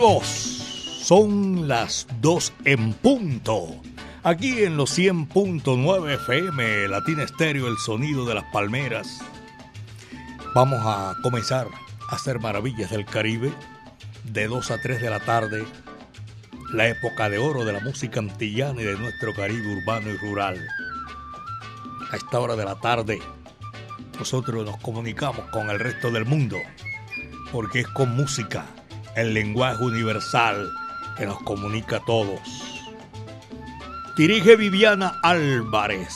Son las 2 en punto. Aquí en los 100.9 FM, Latina Estéreo, el sonido de las palmeras. Vamos a comenzar a hacer maravillas del Caribe de 2 a 3 de la tarde, la época de oro de la música antillana y de nuestro Caribe urbano y rural. A esta hora de la tarde, nosotros nos comunicamos con el resto del mundo, porque es con música el lenguaje universal que nos comunica a todos. Dirige Viviana Álvarez.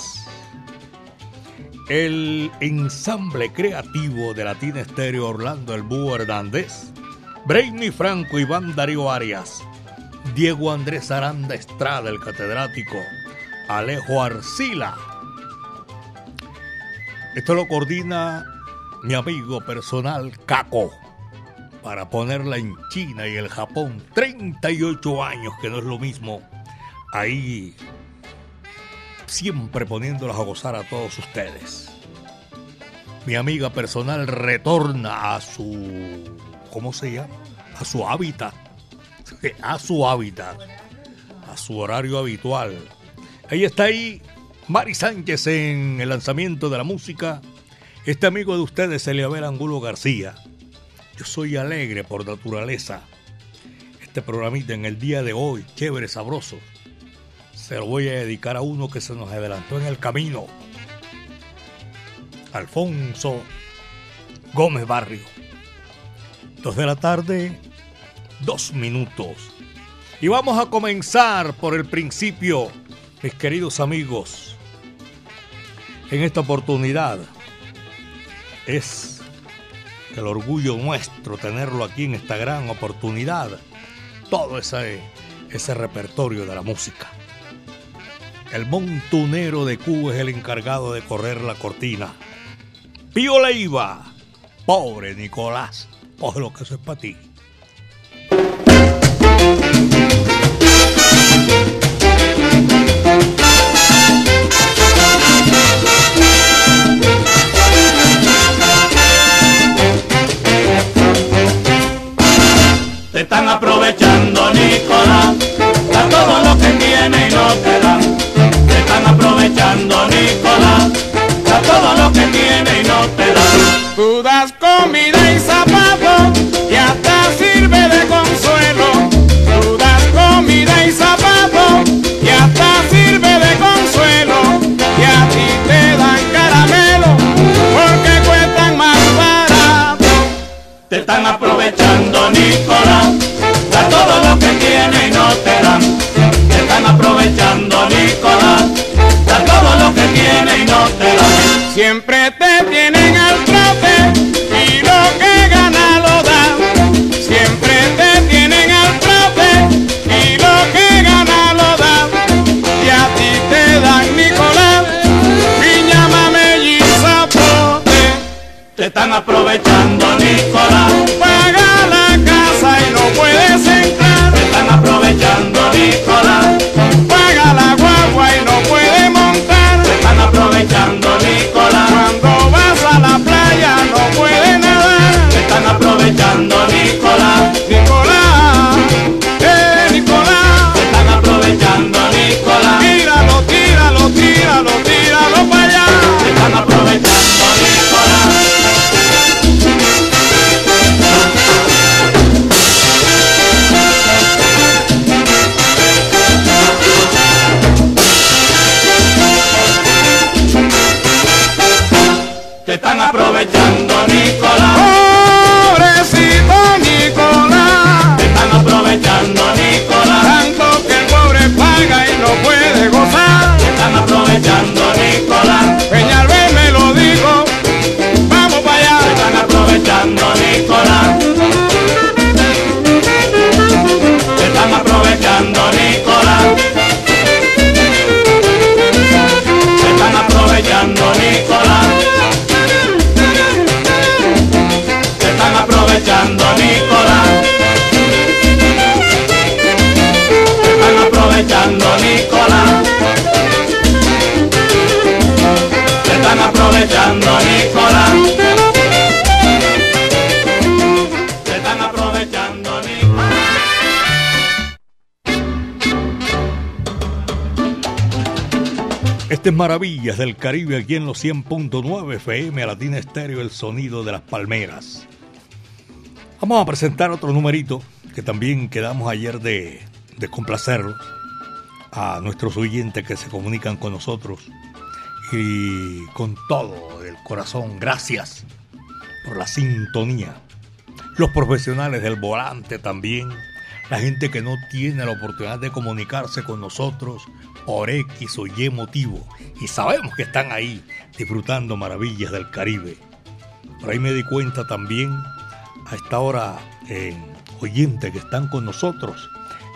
El ensamble creativo de Latina Estéreo Orlando El Búho Hernández, Brainy Franco, Iván Darío Arias, Diego Andrés Aranda Estrada, el catedrático, Alejo Arcila. Esto lo coordina mi amigo personal Caco para ponerla en China y el Japón. 38 años, que no es lo mismo. Ahí siempre poniéndolas a gozar a todos ustedes. Mi amiga personal retorna a su... ¿Cómo se llama? A su hábitat. A su hábitat. A su horario habitual. Ahí está ahí Mari Sánchez en el lanzamiento de la música. Este amigo de ustedes, Eliabel Angulo García yo soy alegre por naturaleza. Este programita en el día de hoy, chévere, sabroso, se lo voy a dedicar a uno que se nos adelantó en el camino. Alfonso Gómez Barrio. Dos de la tarde, dos minutos. Y vamos a comenzar por el principio, mis queridos amigos. En esta oportunidad es el orgullo nuestro tenerlo aquí en esta gran oportunidad. Todo ese, ese repertorio de la música. El montunero de Cuba es el encargado de correr la cortina. Pío Leiva, pobre Nicolás, coge lo que eso es para ti. Están aprovechando, Nicolás. Da todo lo que tiene y no te dan. Te están aprovechando, Nicolás. Da todo lo que tiene y no te dan. Tú das comida y zapatos y hasta sirve de consuelo. Tú das comida y zapatos y hasta sirve de consuelo. Y a ti te dan caramelo porque cuestan más barato. Te están aprovechando, Nicolás todo lo que tiene y no te dan. Te están aprovechando, Nicolás. Da todo lo que tiene y no te dan. Siempre Maravillas del Caribe aquí en los 100.9 FM Latina Estéreo, el sonido de las palmeras. Vamos a presentar otro numerito que también quedamos ayer de, de complacerlos a nuestros oyentes que se comunican con nosotros. Y con todo el corazón, gracias por la sintonía. Los profesionales del volante también, la gente que no tiene la oportunidad de comunicarse con nosotros por X o Y motivo. Y sabemos que están ahí disfrutando maravillas del Caribe. Por ahí me di cuenta también a esta hora en oyentes que están con nosotros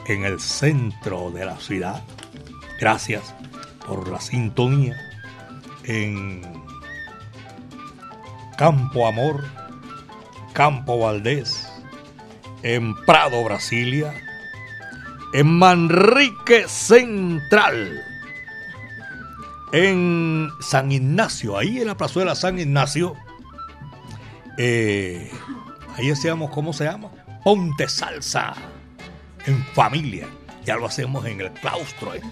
en el centro de la ciudad. Gracias por la sintonía en Campo Amor, Campo Valdés, en Prado, Brasilia, en Manrique Central, en San Ignacio, ahí en la plazuela San Ignacio, eh, ahí decíamos, ¿cómo se llama? Ponte Salsa, en familia, ya lo hacemos en el claustro, ¿eh?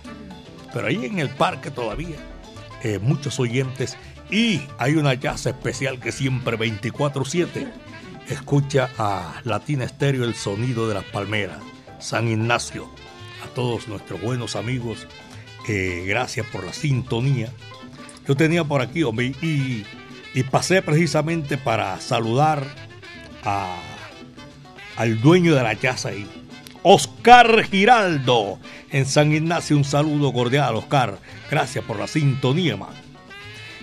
pero ahí en el parque todavía, eh, muchos oyentes y hay una jazz especial que siempre 24/7 escucha a Latina Estéreo el sonido de las palmeras. San Ignacio, a todos nuestros buenos amigos, gracias por la sintonía. Yo tenía por aquí, y, y pasé precisamente para saludar a, al dueño de la casa ahí, Oscar Giraldo, en San Ignacio. Un saludo cordial, Oscar. Gracias por la sintonía.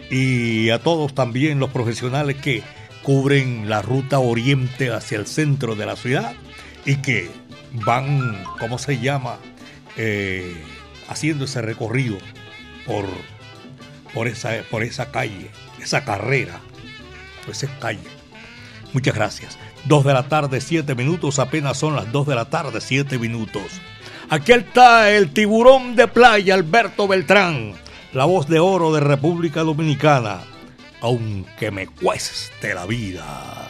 Y a todos también los profesionales que cubren la ruta oriente hacia el centro de la ciudad y que van, ¿cómo se llama? Eh, haciendo ese recorrido por, por, esa, por esa calle, esa carrera, por esa calle. Muchas gracias. Dos de la tarde, siete minutos, apenas son las dos de la tarde, siete minutos. Aquí está el tiburón de playa, Alberto Beltrán, la voz de oro de República Dominicana, aunque me cueste la vida.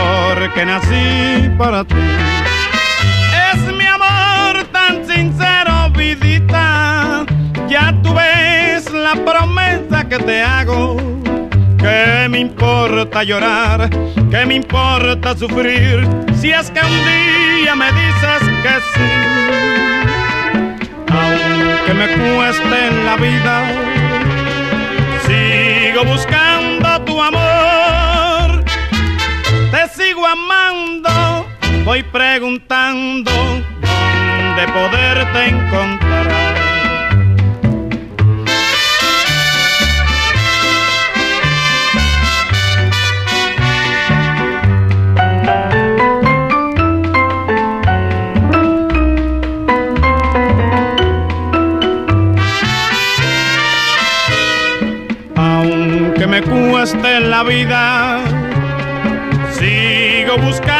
porque nací para ti. Es mi amor tan sincero, vidita, ya tú ves la promesa que te hago. ¿Qué me importa llorar? ¿Qué me importa sufrir? Si es que un día me dices que sí. Aunque me cueste en la vida, sigo buscando voy preguntando dónde poderte encontrar. Aunque me cueste la vida, sigo buscando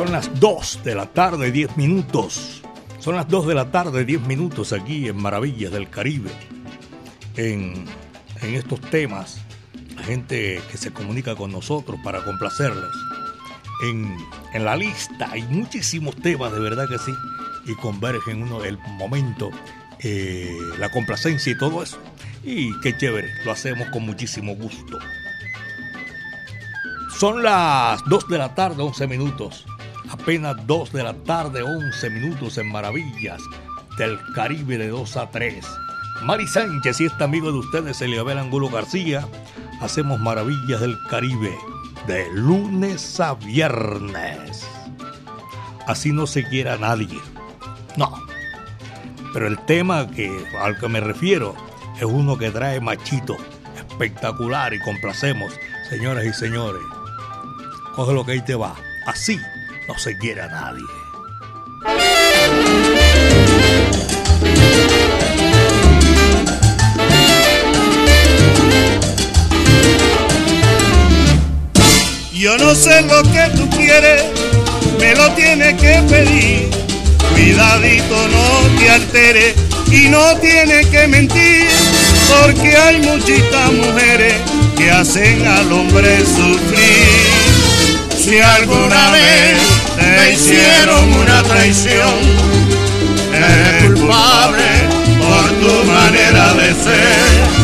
Son las 2 de la tarde, 10 minutos. Son las 2 de la tarde, 10 minutos aquí en Maravillas del Caribe. En, en estos temas, la gente que se comunica con nosotros para complacerles. En, en la lista hay muchísimos temas, de verdad que sí, y convergen uno el momento, eh, la complacencia y todo eso. Y qué chévere, lo hacemos con muchísimo gusto. Son las 2 de la tarde, 11 minutos. Apenas 2 de la tarde, 11 minutos en Maravillas del Caribe de 2 a 3. Mari Sánchez y este amigo de ustedes, Eliabel Angulo García, hacemos Maravillas del Caribe de lunes a viernes. Así no se quiera nadie. No. Pero el tema que, al que me refiero es uno que trae machito espectacular y complacemos, señoras y señores. Coge lo que ahí te va. Así no se quiere a nadie. Yo no sé lo que tú quieres, me lo tienes que pedir. Cuidadito, no te alteres y no tienes que mentir, porque hay muchitas mujeres que hacen al hombre sufrir. Si alguna vez te hicieron una traición, eres culpable por tu manera de ser.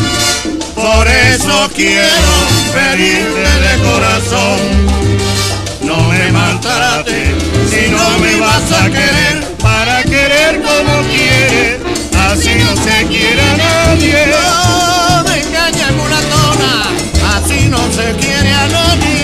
Por eso quiero pedirte de corazón, no me maltrates si no me vas a querer, para querer como quieres, así no se quiere a nadie. No me engañes mulatona, así no se quiere a nadie.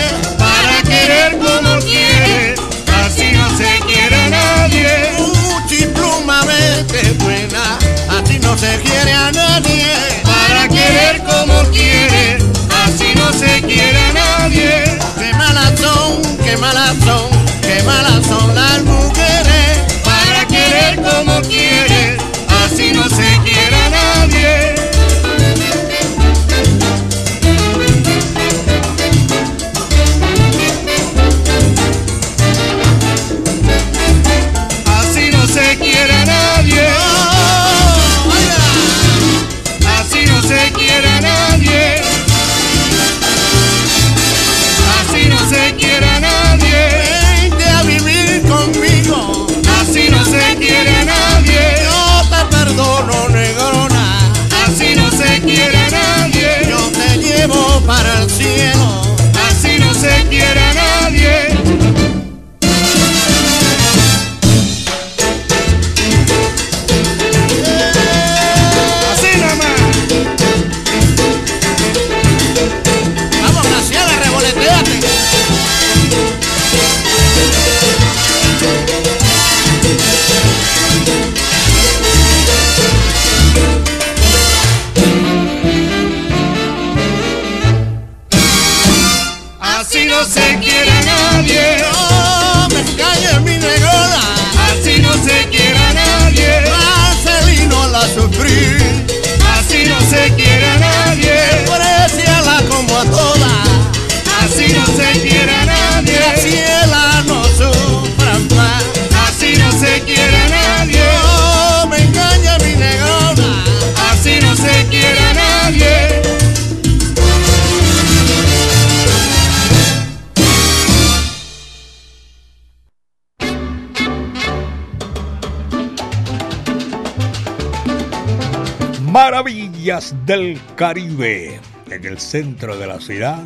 Del Caribe, en el centro de la ciudad,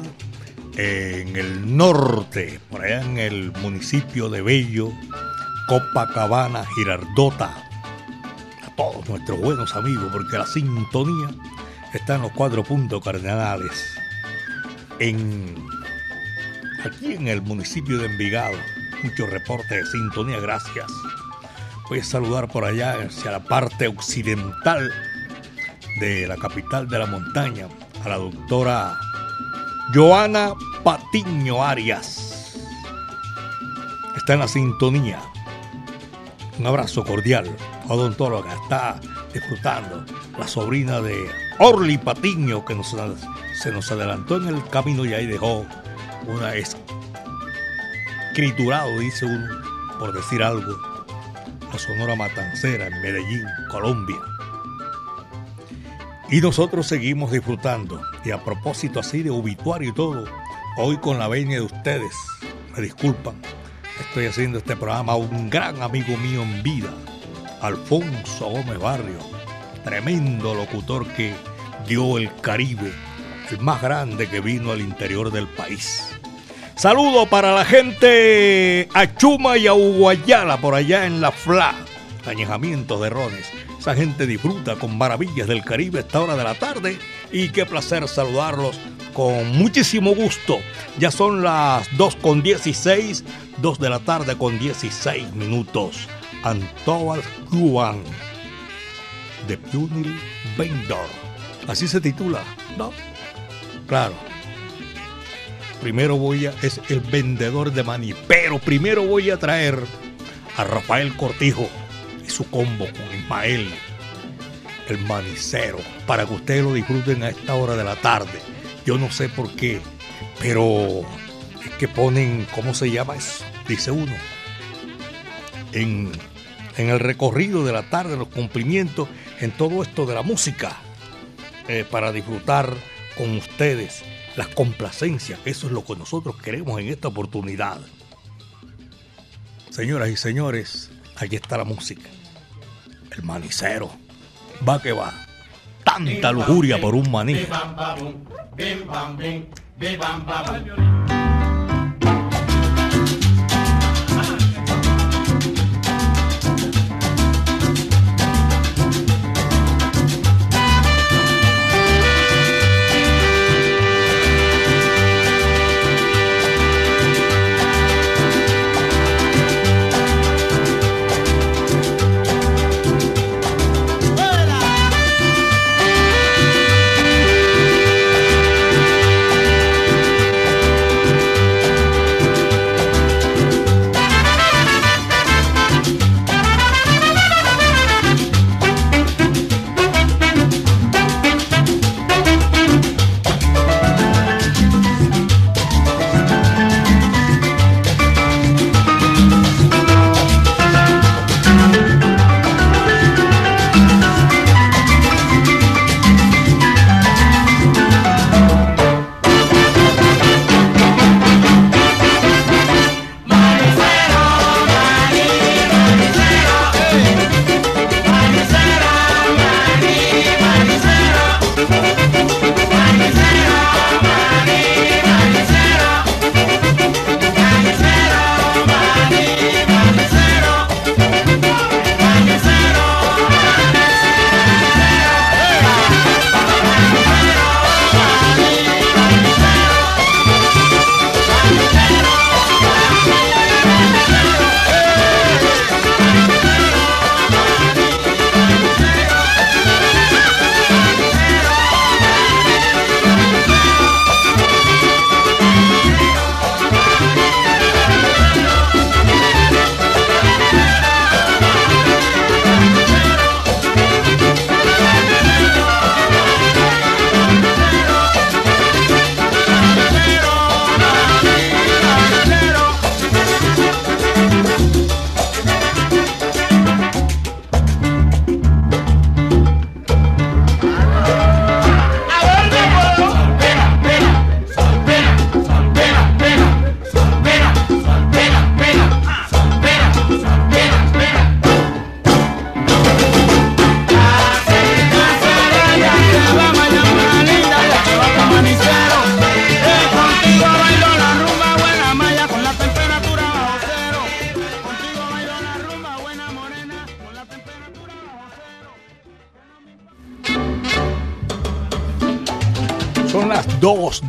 en el norte, por allá en el municipio de Bello, Copacabana, Girardota. A todos nuestros buenos amigos, porque la sintonía está en los cuatro puntos cardenales. En, aquí en el municipio de Envigado, muchos reportes de sintonía, gracias. Voy a saludar por allá hacia la parte occidental de la capital de la montaña, a la doctora Joana Patiño Arias. Está en la sintonía. Un abrazo cordial. Odontóloga está disfrutando. La sobrina de Orly Patiño que nos, se nos adelantó en el camino y ahí dejó una escriturado, dice uno, por decir algo, la Sonora Matancera en Medellín, Colombia. Y nosotros seguimos disfrutando. Y a propósito así de obituario y todo, hoy con la veña de ustedes, me disculpan, estoy haciendo este programa a un gran amigo mío en vida, Alfonso Gómez Barrio, tremendo locutor que dio el Caribe, el más grande que vino al interior del país. Saludo para la gente a Chuma y a Uguayala por allá en la FLA, añejamiento de rones. Esa gente disfruta con maravillas del Caribe esta hora de la tarde y qué placer saludarlos con muchísimo gusto. Ya son las 2 con 16, 2 de la tarde con 16 minutos. Antóbal Cuban de Punil Vendor. Así se titula, ¿no? Claro primero voy a, es el vendedor de maní, pero primero voy a traer a Rafael Cortijo su combo con Ismael, el manicero, para que ustedes lo disfruten a esta hora de la tarde. Yo no sé por qué, pero es que ponen, ¿cómo se llama eso? Dice uno, en, en el recorrido de la tarde, los cumplimientos, en todo esto de la música, eh, para disfrutar con ustedes las complacencias, eso es lo que nosotros queremos en esta oportunidad. Señoras y señores, aquí está la música. El manicero. Va que va. Tanta lujuria por un maní.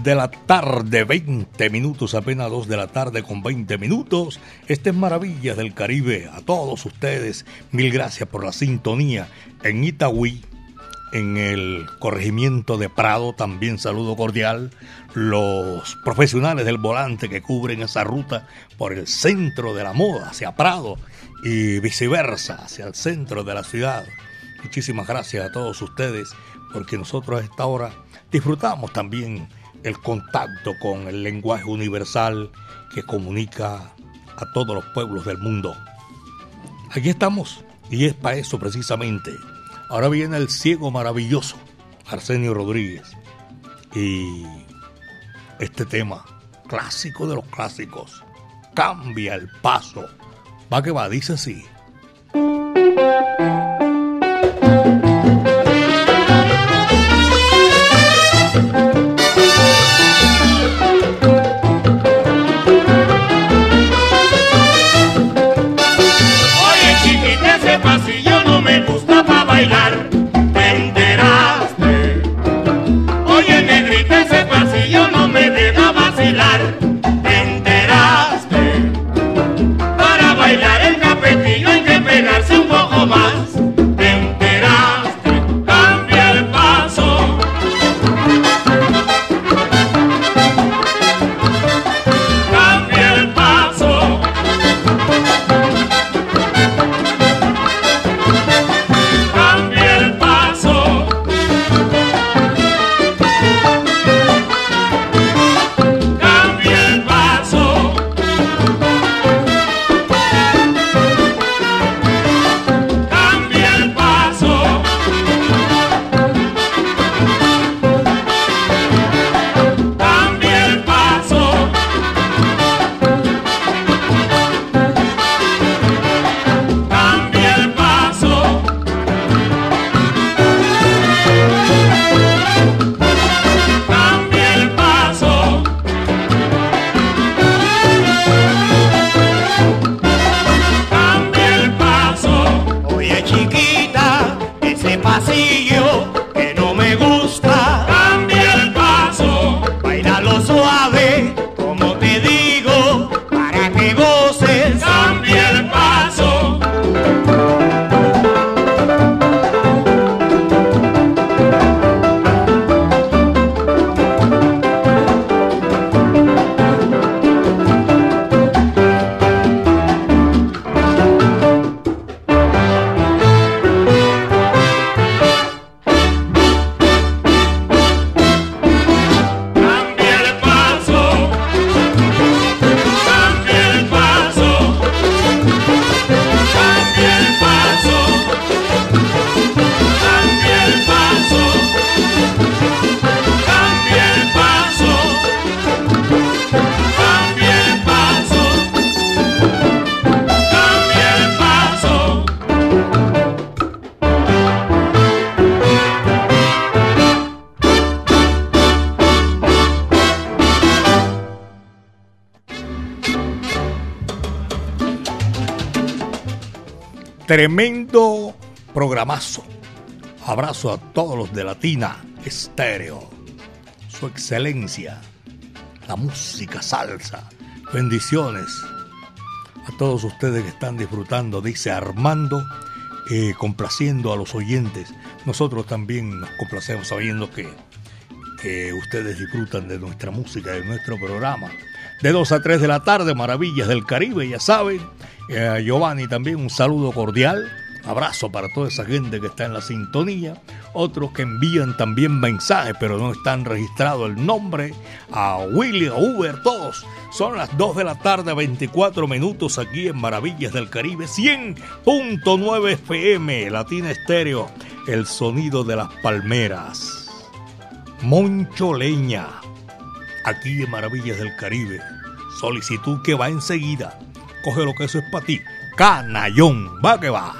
De la tarde, 20 minutos, apenas 2 de la tarde con 20 minutos. Este es Maravillas del Caribe. A todos ustedes, mil gracias por la sintonía en Itagüí, en el corregimiento de Prado, también saludo cordial, los profesionales del volante que cubren esa ruta por el centro de la moda hacia Prado y viceversa, hacia el centro de la ciudad. Muchísimas gracias a todos ustedes porque nosotros a esta hora disfrutamos también el contacto con el lenguaje universal que comunica a todos los pueblos del mundo. Aquí estamos y es para eso precisamente Ahora viene el ciego maravilloso, Arsenio Rodríguez. Y este tema, clásico de los clásicos, cambia el paso. Va que va, dice así. Tremendo programazo. Abrazo a todos los de Latina Estéreo. Su excelencia. La música salsa. Bendiciones a todos ustedes que están disfrutando, dice Armando, eh, complaciendo a los oyentes. Nosotros también nos complacemos sabiendo que, que ustedes disfrutan de nuestra música, de nuestro programa. De 2 a 3 de la tarde, Maravillas del Caribe, ya saben eh, Giovanni también un saludo cordial. Abrazo para toda esa gente que está en la sintonía. Otros que envían también mensajes, pero no están registrado el nombre. A Willy, a Uber, todos. Son las 2 de la tarde, 24 minutos aquí en Maravillas del Caribe. 100.9 FM, Latina Estéreo. El sonido de las palmeras. Moncho Leña. Aquí en Maravillas del Caribe. Solicitud que va enseguida coge lo que eso es para ti. Canallón, va que va.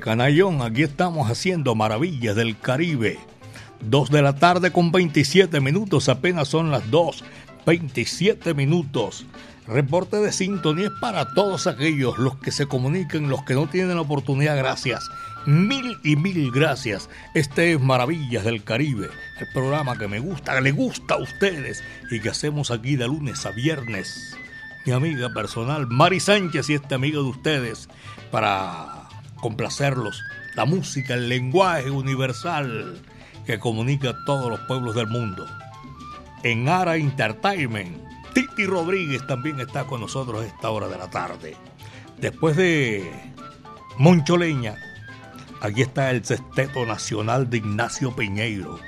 Canallón, aquí estamos haciendo maravillas del Caribe. Dos de la tarde con 27 minutos, apenas son las 2, 27 minutos. Reporte de sintonía para todos aquellos, los que se comunican, los que no tienen la oportunidad, gracias. Mil y mil gracias. Este es Maravillas del Caribe, el programa que me gusta, que le gusta a ustedes y que hacemos aquí de lunes a viernes. Mi amiga personal, Mari Sánchez y este amigo de ustedes, para complacerlos. La música, el lenguaje universal que comunica a todos los pueblos del mundo. En Ara Entertainment, Titi Rodríguez también está con nosotros a esta hora de la tarde. Después de Moncholeña, aquí está el Sexteto Nacional de Ignacio Peñeiro.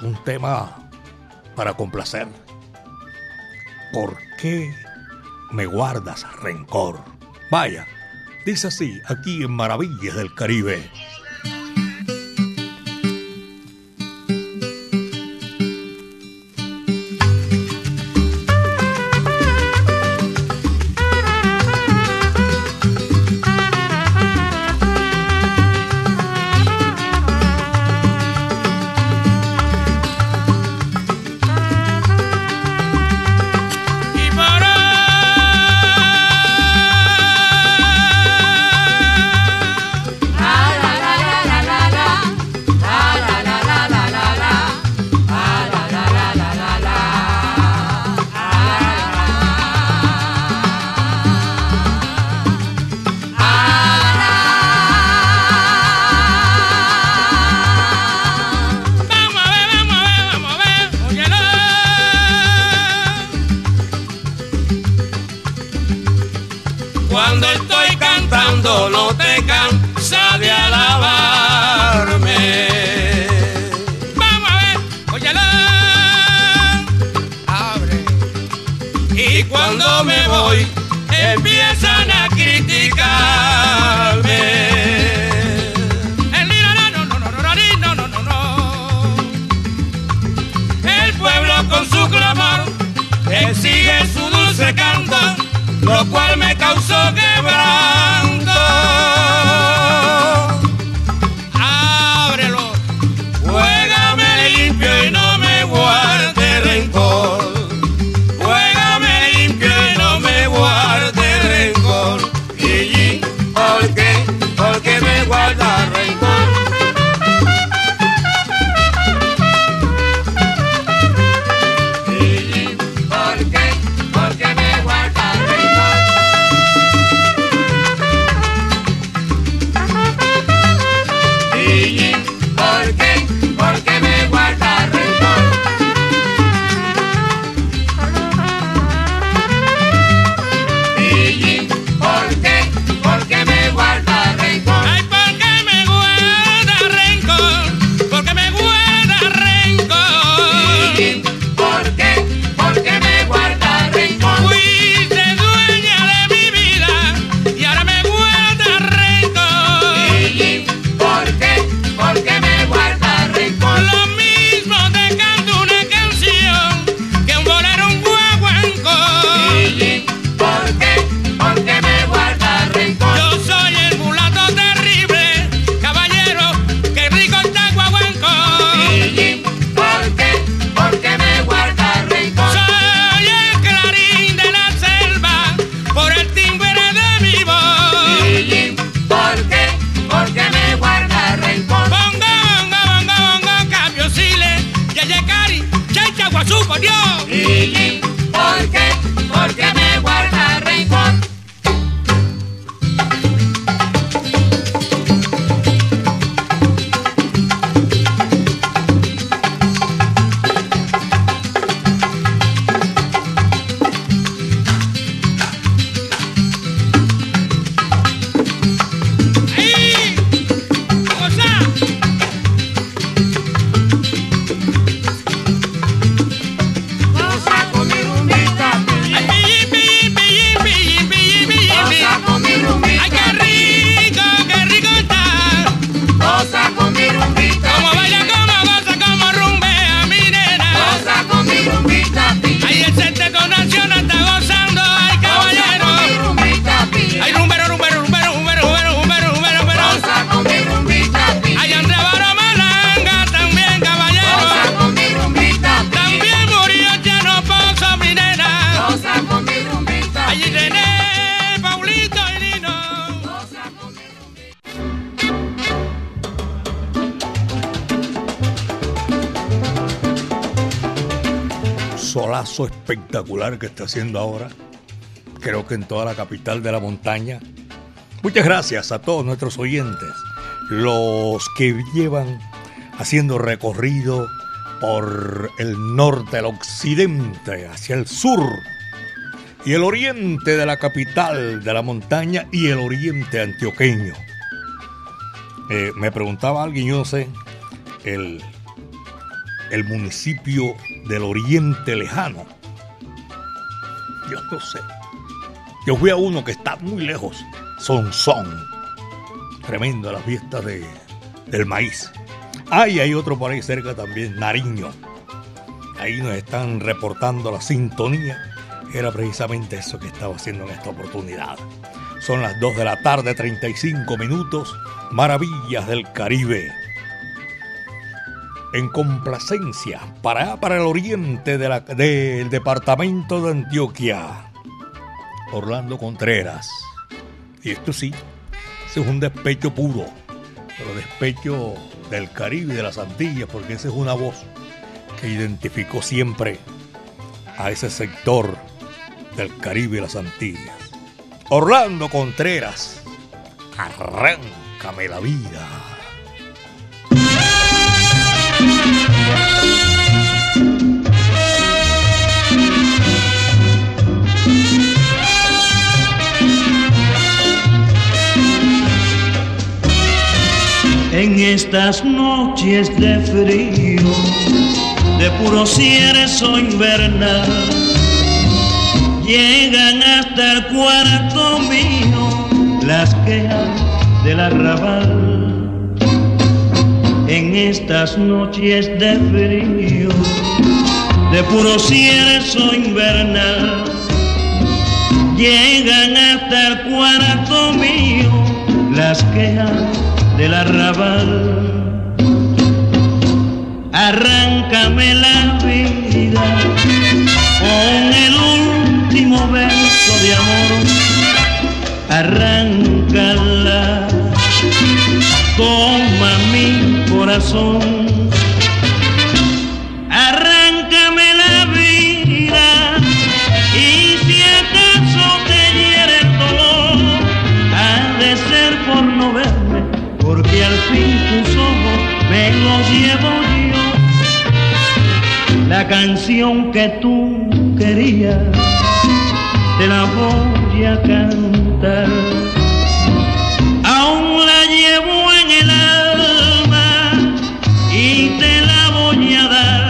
Un tema para complacer. ¿Por qué me guardas rencor? Vaya, Dice así, aquí en Maravillas del Caribe. tenga. Que está haciendo ahora, creo que en toda la capital de la montaña. Muchas gracias a todos nuestros oyentes, los que llevan haciendo recorrido por el norte, el occidente, hacia el sur y el oriente de la capital de la montaña y el oriente antioqueño. Eh, me preguntaba alguien, yo no sé, el, el municipio del oriente lejano. Yo no sé. Yo fui a uno que está muy lejos, Son Son. Tremendo la fiesta de, del maíz. Ah, hay otro por ahí cerca también, Nariño. Ahí nos están reportando la sintonía era precisamente eso que estaba haciendo en esta oportunidad. Son las 2 de la tarde, 35 minutos, maravillas del Caribe. En complacencia, para, para el oriente del departamento de Antioquia, Orlando Contreras. Y esto sí, ese es un despecho puro, pero despecho del Caribe de las Antillas, porque esa es una voz que identificó siempre a ese sector del Caribe y las Antillas. Orlando Contreras, arráncame la vida. En estas noches de frío, de puro cierzo invernal llegan hasta el cuarto mío las quejas del arrabal. En estas noches de frío, de puro cierzo invernal, llegan hasta el cuarto mío las quejas del arrabal. Arráncame la vida con el último verso de amor, arráncala, toma mi corazón, canción que tú querías te la voy a cantar. Aún la llevo en el alma y te la voy a dar.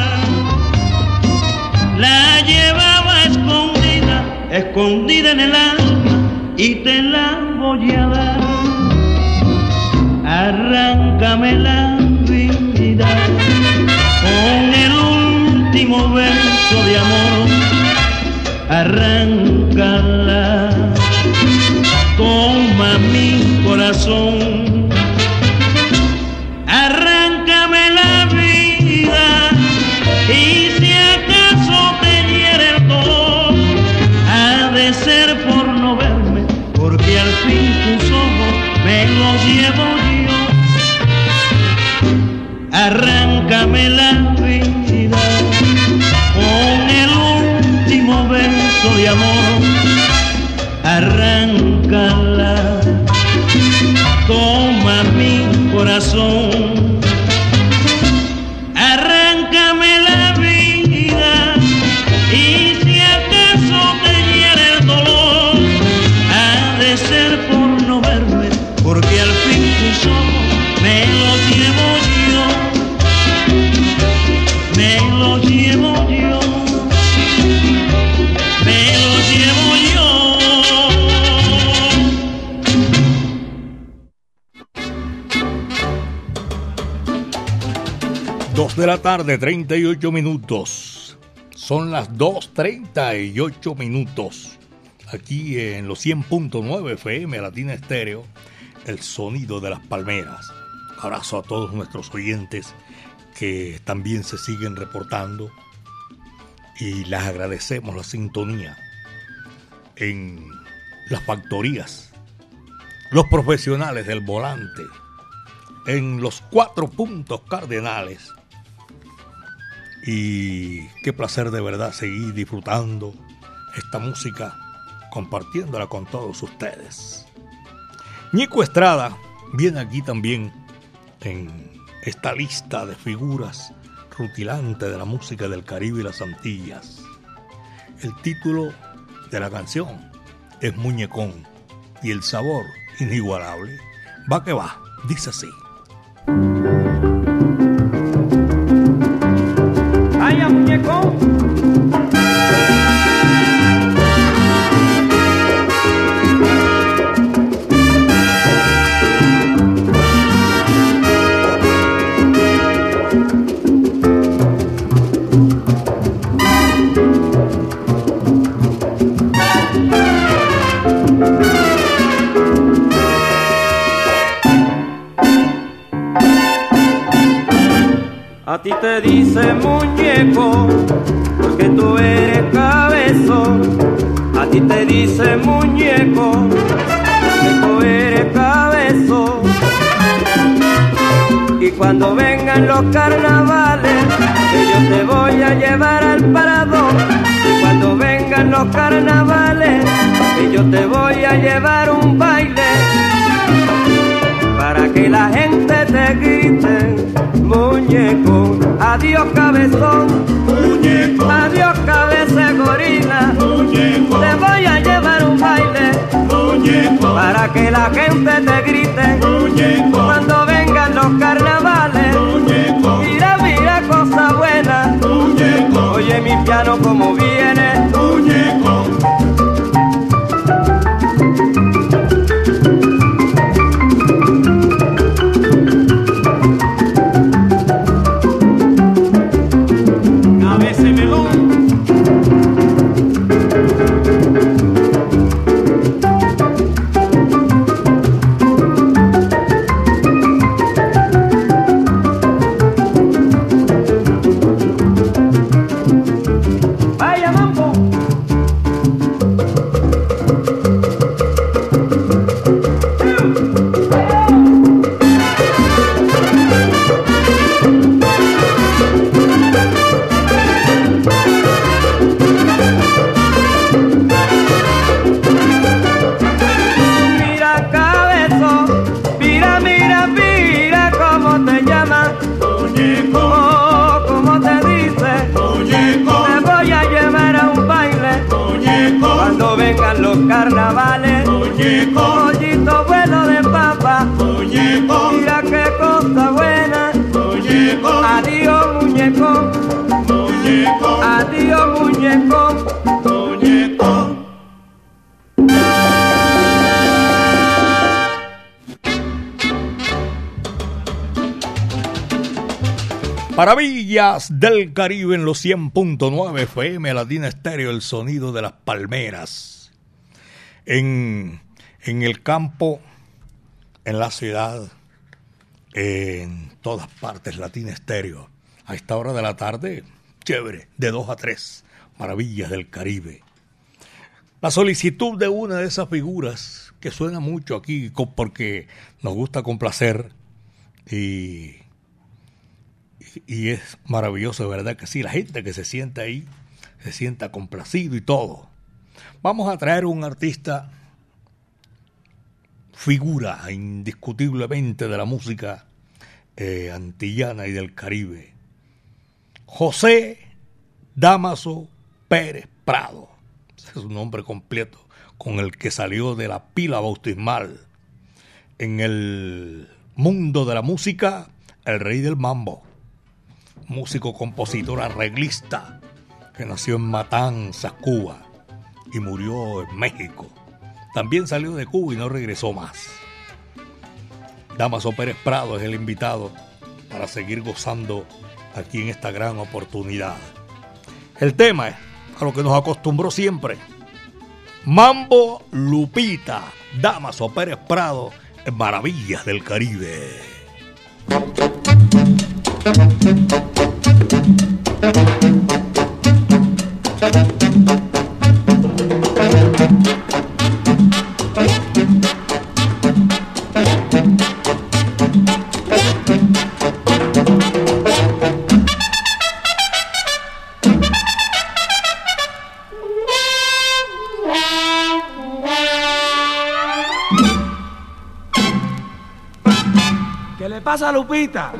La llevaba escondida, escondida en el alma y te la voy a dar. Arráncame último verso de amor. Arráncala, toma mi corazón, tarde, 38 minutos. Son las 2.38 minutos. Aquí en los 100.9 FM Latina Estéreo, el sonido de las palmeras. Abrazo a todos nuestros oyentes que también se siguen reportando y les agradecemos la sintonía en las factorías, los profesionales del volante, en los cuatro puntos cardenales Y qué placer de verdad seguir disfrutando esta música, compartiéndola con todos ustedes. Nico Estrada viene aquí también en esta lista de figuras rutilantes de la música del Caribe y las Antillas. El título de la canción es Muñecón y el sabor inigualable. Va que va, dice así. Vaya A ti te dice muñeco, porque tú eres cabezón. A ti te dice muñeco, porque tú eres cabezón. Y cuando vengan los carnavales, que yo te voy a llevar al parador. Y cuando vengan los carnavales, que yo te voy a llevar un baile para que la gente te grite, muñeco, adiós cabezón, muñeco, adiós cabeza gorila, muñeco, te voy a llevar un baile, muñeco, para que la gente te grite, muñeco, cuando vengan los carnavales, muñeco, mira, mira cosa buena, muñeco, oye mi piano como viene, muñeco. Maravillas del Caribe en los 100.9 FM Latina Estéreo, el sonido de las palmeras. En, en el campo, en la ciudad, en todas partes, Latina Estéreo. A esta hora de la tarde, chévere, de 2 a 3, Maravillas del Caribe. La solicitud de una de esas figuras que suena mucho aquí porque nos gusta complacer y y es maravilloso, ¿verdad? Que sí, la gente que se sienta ahí, se sienta complacido y todo. Vamos a traer un artista, figura indiscutiblemente de la música eh, antillana y del Caribe. José Damaso Pérez Prado. Ese es su nombre completo, con el que salió de la pila bautismal en el mundo de la música, el rey del mambo músico, compositor, arreglista, que nació en Matanzas, Cuba, y murió en México. También salió de Cuba y no regresó más. Damaso Pérez Prado es el invitado para seguir gozando aquí en esta gran oportunidad. El tema es a lo que nos acostumbró siempre. Mambo Lupita, Damaso Pérez Prado Maravillas del Caribe. Pasa a Lupita?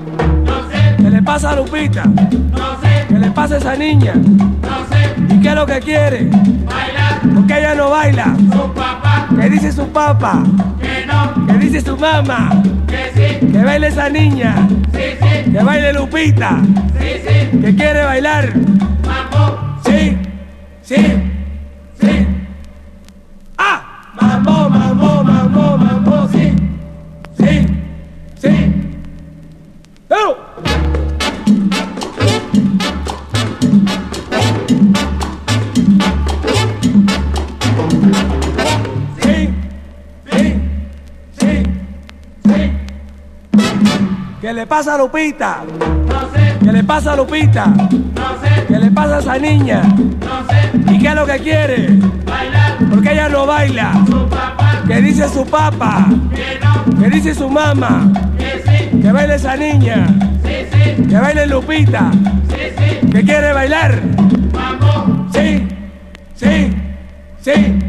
No sé. ¿Qué le pasa a Lupita? No sé. ¿Qué le pasa a esa niña? No sé. ¿Y qué es lo que quiere? Bailar. ¿Por qué ella no baila? Su papá. ¿Qué dice su papá? Que no. ¿Qué dice su mamá? Que sí. Que baile esa niña. Sí, sí. Que baile Lupita. Sí, sí. ¿Que quiere bailar? Mambo. Sí. Sí. Pasa a Lupita? No sé. ¿Qué le pasa a Lupita? No sé. ¿Qué le pasa a esa niña? No sé. ¿Y qué es lo que quiere? Bailar. ¿Por qué ella no baila? Su papá. ¿Qué dice su papá? Que no. ¿Qué dice su mamá? Que sí. Que baile esa niña. Sí, sí. Que baile Lupita. Sí, sí. ¿Que quiere bailar? Vamos. Sí, sí, sí.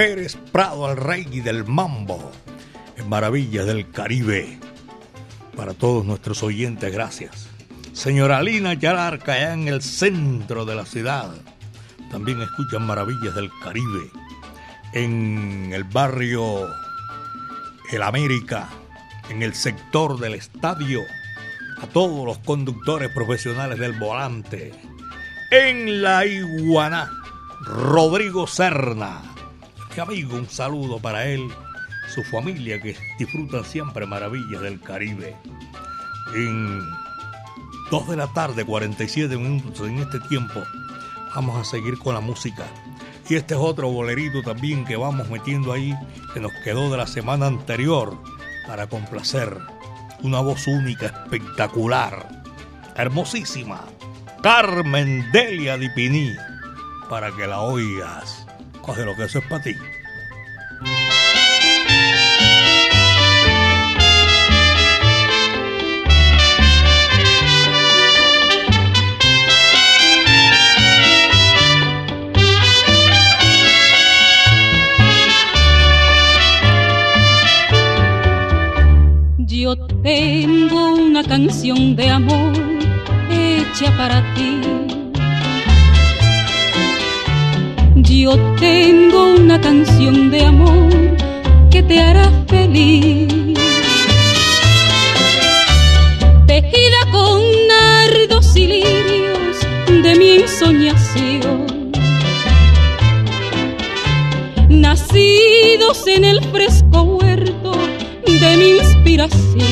Pérez Prado, al rey del mambo, en Maravillas del Caribe. Para todos nuestros oyentes, gracias. Señora Lina Yararca, allá en el centro de la ciudad. También escuchan Maravillas del Caribe. En el barrio El América, en el sector del estadio, a todos los conductores profesionales del volante. En la Iguaná, Rodrigo Serna. Mi amigo, un saludo para él, su familia que disfrutan siempre maravillas del Caribe. En 2 de la tarde, 47 minutos en este tiempo, vamos a seguir con la música. Y este es otro bolerito también que vamos metiendo ahí, que nos quedó de la semana anterior, para complacer. Una voz única, espectacular, hermosísima. Carmen Delia Dipini, para que la oigas. Coge lo que eso es para ti. Yo tengo una canción de amor hecha para ti. Yo tengo una canción de amor que te hará feliz. Tejida con nardos y lirios de mi ensoñación. Nacidos en el fresco huerto de mi inspiración.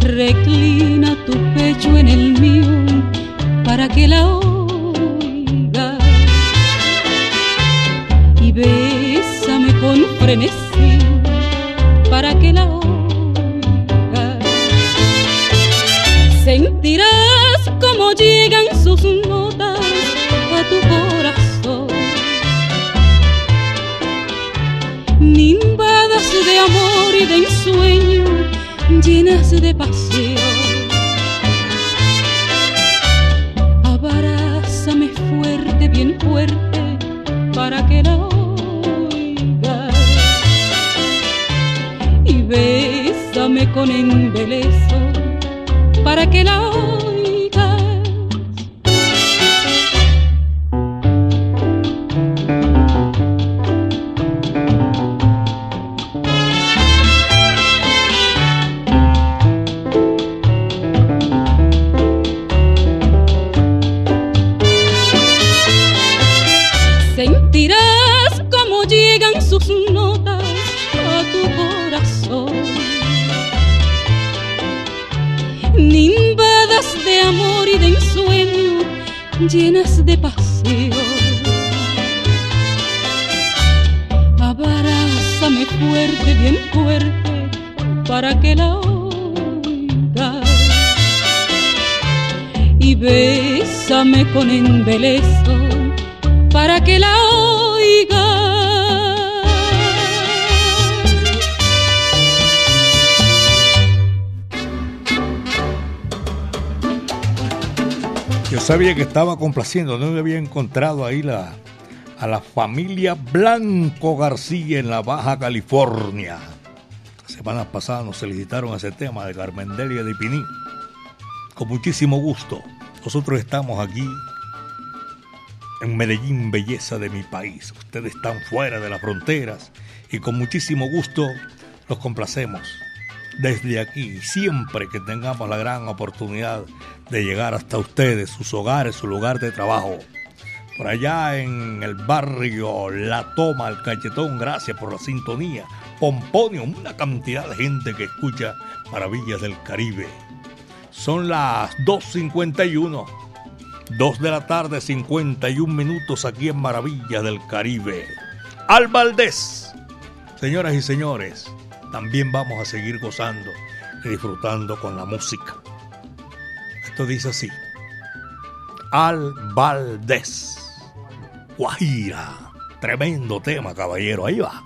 Reclina tu pecho en el mío para que la frenesí para que la oiga. Sentirás como llegan sus notas a tu corazón. nimbadas de amor y de ensueño, llenas de pasión. Con embeleso para que la que estaba complaciendo, no me había encontrado ahí la, a la familia Blanco García en la Baja California. La semana pasada nos solicitaron ese tema de Carmen Delia de Piní. Con muchísimo gusto. Nosotros estamos aquí en Medellín, belleza de mi país. Ustedes están fuera de las fronteras y con muchísimo gusto los complacemos. Desde aquí, siempre que tengamos la gran oportunidad de llegar hasta ustedes, sus hogares, su lugar de trabajo. Por allá en el barrio La Toma, el Cachetón, gracias por la sintonía. Pomponio, una cantidad de gente que escucha Maravillas del Caribe. Son las 2.51. 2 de la tarde, 51 minutos aquí en Maravillas del Caribe. Al Valdés. Señoras y señores, también vamos a seguir gozando y disfrutando con la música. Esto dice así. Al Valdés. Guajira. Tremendo tema, caballero. Ahí va.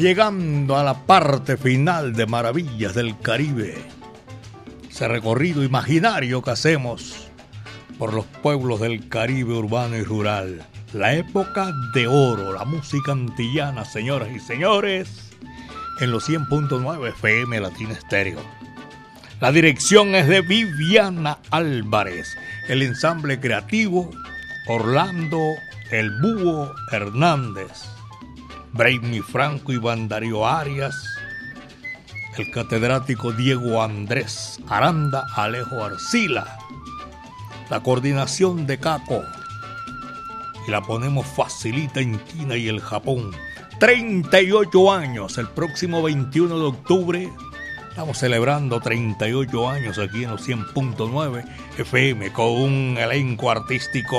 Llegando a la parte final de Maravillas del Caribe. Ese recorrido imaginario que hacemos por los pueblos del Caribe urbano y rural. La época de oro, la música antillana, señoras y señores, en los 100.9 FM Latina Estéreo. La dirección es de Viviana Álvarez. El ensamble creativo, Orlando El Búho Hernández. Brainy Franco y Darío Arias, el catedrático Diego Andrés Aranda Alejo Arcila, la coordinación de Caco, y la ponemos facilita en China y el Japón. 38 años, el próximo 21 de octubre. Estamos celebrando 38 años aquí en los 100.9 FM con un elenco artístico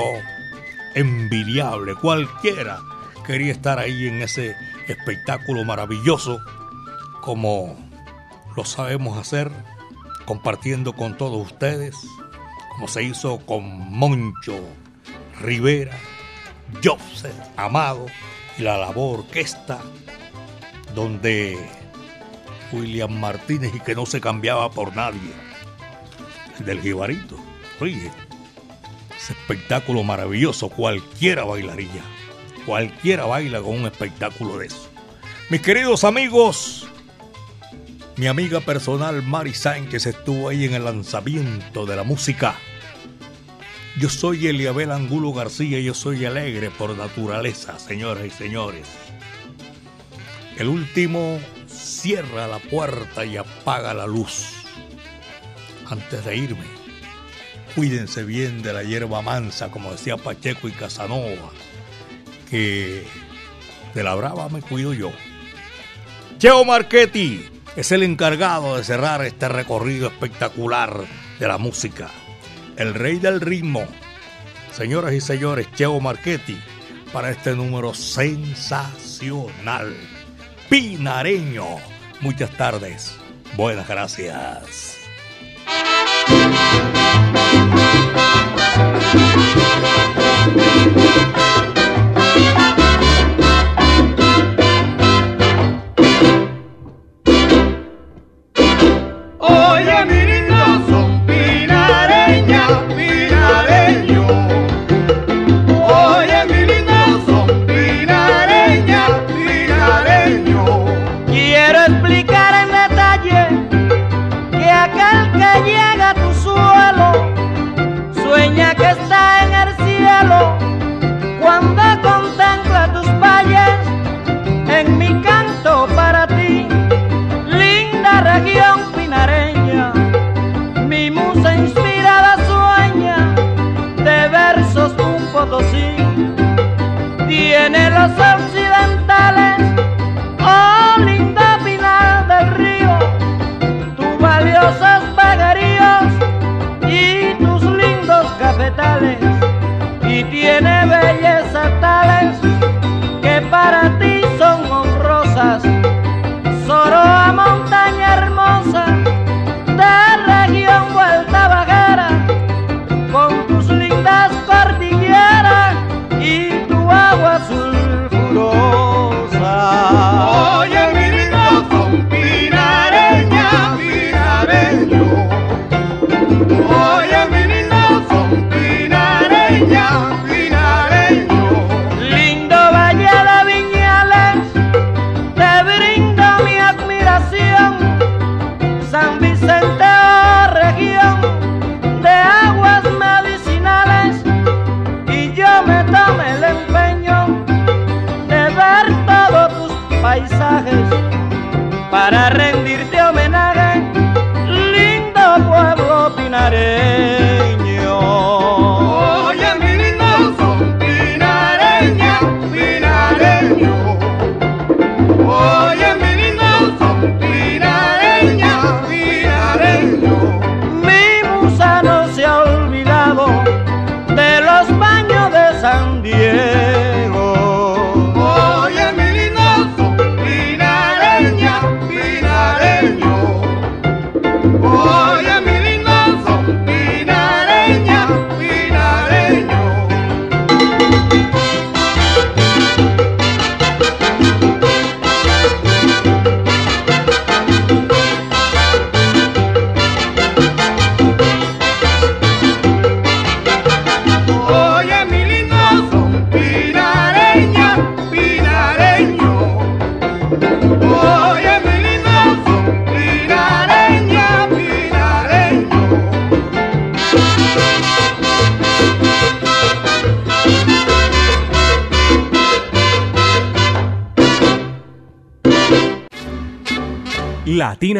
envidiable, cualquiera quería estar ahí en ese espectáculo maravilloso como lo sabemos hacer, compartiendo con todos ustedes, como se hizo con Moncho Rivera, Joseph Amado y la labor orquesta, donde William Martínez y que no se cambiaba por nadie, el del Jibarito, oye, ese espectáculo maravilloso, cualquiera bailaría. Cualquiera baila con un espectáculo de eso. Mis queridos amigos, mi amiga personal Mari Sánchez estuvo ahí en el lanzamiento de la música. Yo soy Eliabel Angulo García y yo soy alegre por naturaleza, señoras y señores. El último cierra la puerta y apaga la luz. Antes de irme, cuídense bien de la hierba mansa, como decía Pacheco y Casanova que de la brava me cuido yo. Cheo Marchetti es el encargado de cerrar este recorrido espectacular de la música. El rey del ritmo. Señoras y señores, Cheo Marchetti para este número sensacional. Pinareño. Muchas tardes. Buenas gracias. paisajes para rendirte